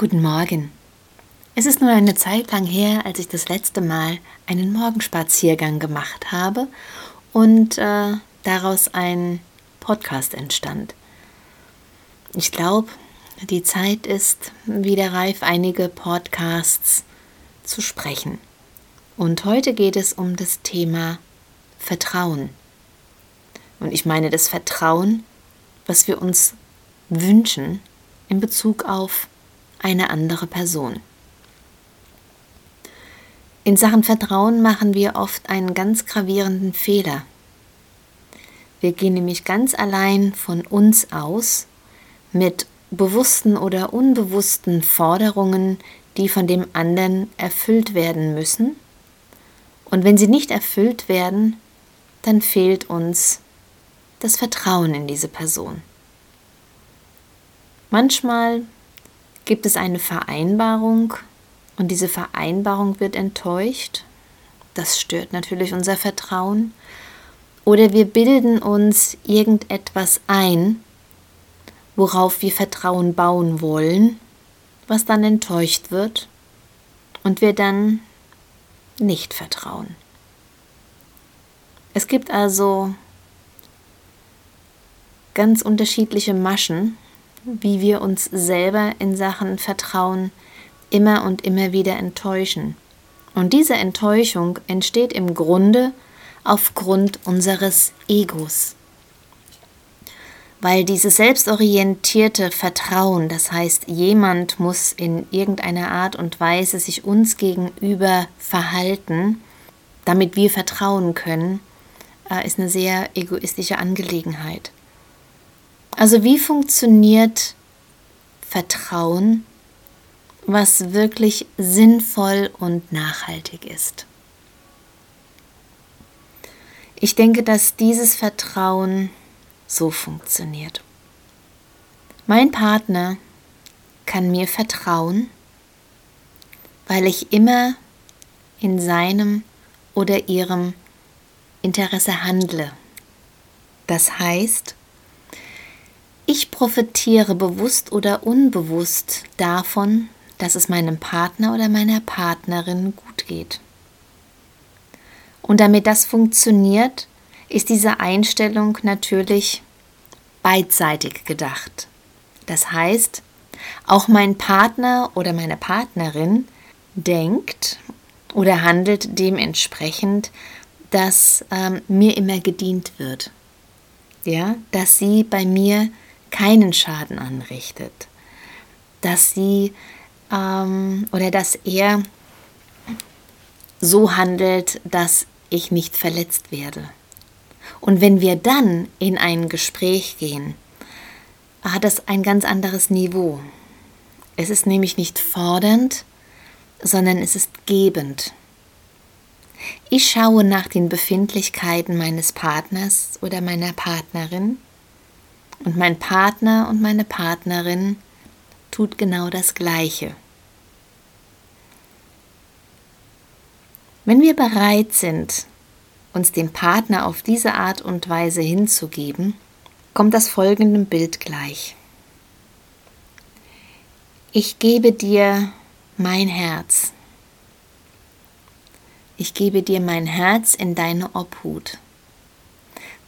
Guten Morgen. Es ist nur eine Zeit lang her, als ich das letzte Mal einen Morgenspaziergang gemacht habe und äh, daraus ein Podcast entstand. Ich glaube, die Zeit ist wieder reif, einige Podcasts zu sprechen. Und heute geht es um das Thema Vertrauen. Und ich meine das Vertrauen, was wir uns wünschen in Bezug auf eine andere Person. In Sachen Vertrauen machen wir oft einen ganz gravierenden Fehler. Wir gehen nämlich ganz allein von uns aus mit bewussten oder unbewussten Forderungen, die von dem anderen erfüllt werden müssen. Und wenn sie nicht erfüllt werden, dann fehlt uns das Vertrauen in diese Person. Manchmal gibt es eine Vereinbarung und diese Vereinbarung wird enttäuscht. Das stört natürlich unser Vertrauen. Oder wir bilden uns irgendetwas ein, worauf wir Vertrauen bauen wollen, was dann enttäuscht wird und wir dann nicht vertrauen. Es gibt also ganz unterschiedliche Maschen, wie wir uns selber in Sachen Vertrauen immer und immer wieder enttäuschen. Und diese Enttäuschung entsteht im Grunde aufgrund unseres Egos. Weil dieses selbstorientierte Vertrauen, das heißt, jemand muss in irgendeiner Art und Weise sich uns gegenüber verhalten, damit wir vertrauen können, äh, ist eine sehr egoistische Angelegenheit. Also wie funktioniert Vertrauen, was wirklich sinnvoll und nachhaltig ist? Ich denke, dass dieses Vertrauen so funktioniert. Mein Partner kann mir vertrauen, weil ich immer in seinem oder ihrem Interesse handle. Das heißt, ich profitiere bewusst oder unbewusst davon, dass es meinem Partner oder meiner Partnerin gut geht. Und damit das funktioniert, ist diese Einstellung natürlich beidseitig gedacht. Das heißt, auch mein Partner oder meine Partnerin denkt oder handelt dementsprechend, dass ähm, mir immer gedient wird. Ja, dass sie bei mir keinen Schaden anrichtet, dass sie ähm, oder dass er so handelt, dass ich nicht verletzt werde. Und wenn wir dann in ein Gespräch gehen, hat das ein ganz anderes Niveau. Es ist nämlich nicht fordernd, sondern es ist gebend. Ich schaue nach den Befindlichkeiten meines Partners oder meiner Partnerin und mein Partner und meine Partnerin tut genau das Gleiche. Wenn wir bereit sind, uns dem Partner auf diese Art und Weise hinzugeben, kommt das folgende Bild gleich. Ich gebe dir mein Herz. Ich gebe dir mein Herz in deine Obhut,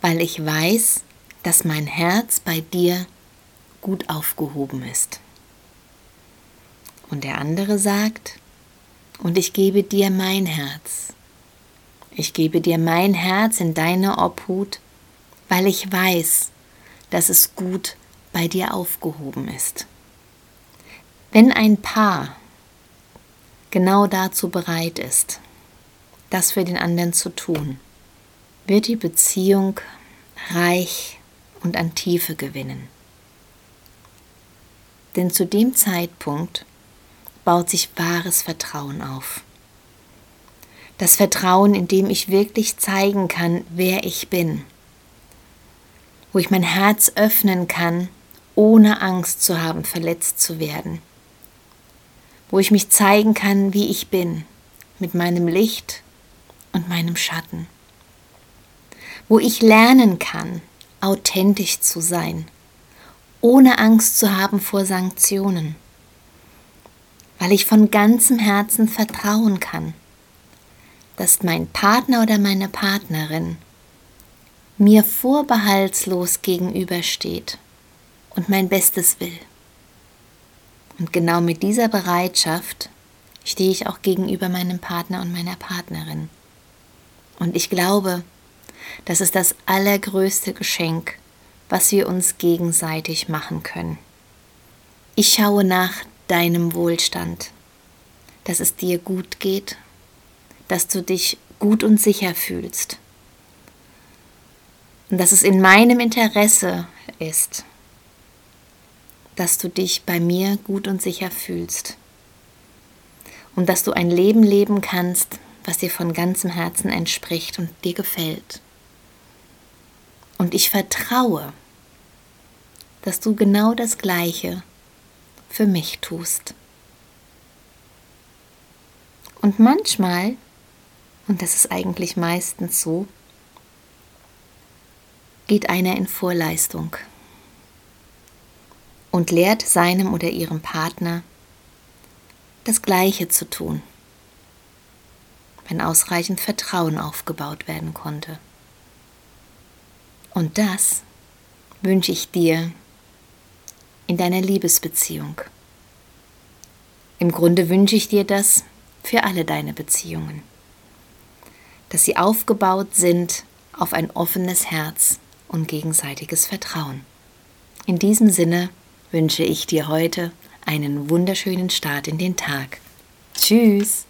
weil ich weiß, dass mein Herz bei dir gut aufgehoben ist. Und der andere sagt, und ich gebe dir mein Herz. Ich gebe dir mein Herz in deine Obhut, weil ich weiß, dass es gut bei dir aufgehoben ist. Wenn ein Paar genau dazu bereit ist, das für den anderen zu tun, wird die Beziehung reich und an Tiefe gewinnen. Denn zu dem Zeitpunkt baut sich wahres Vertrauen auf. Das Vertrauen, in dem ich wirklich zeigen kann, wer ich bin. Wo ich mein Herz öffnen kann, ohne Angst zu haben, verletzt zu werden. Wo ich mich zeigen kann, wie ich bin, mit meinem Licht und meinem Schatten. Wo ich lernen kann, authentisch zu sein, ohne Angst zu haben vor Sanktionen, weil ich von ganzem Herzen vertrauen kann, dass mein Partner oder meine Partnerin mir vorbehaltslos gegenübersteht und mein Bestes will. Und genau mit dieser Bereitschaft stehe ich auch gegenüber meinem Partner und meiner Partnerin. Und ich glaube, das ist das allergrößte Geschenk, was wir uns gegenseitig machen können. Ich schaue nach deinem Wohlstand, dass es dir gut geht, dass du dich gut und sicher fühlst und dass es in meinem Interesse ist, dass du dich bei mir gut und sicher fühlst und dass du ein Leben leben kannst, was dir von ganzem Herzen entspricht und dir gefällt. Und ich vertraue, dass du genau das Gleiche für mich tust. Und manchmal, und das ist eigentlich meistens so, geht einer in Vorleistung und lehrt seinem oder ihrem Partner das Gleiche zu tun, wenn ausreichend Vertrauen aufgebaut werden konnte. Und das wünsche ich dir in deiner Liebesbeziehung. Im Grunde wünsche ich dir das für alle deine Beziehungen, dass sie aufgebaut sind auf ein offenes Herz und gegenseitiges Vertrauen. In diesem Sinne wünsche ich dir heute einen wunderschönen Start in den Tag. Tschüss!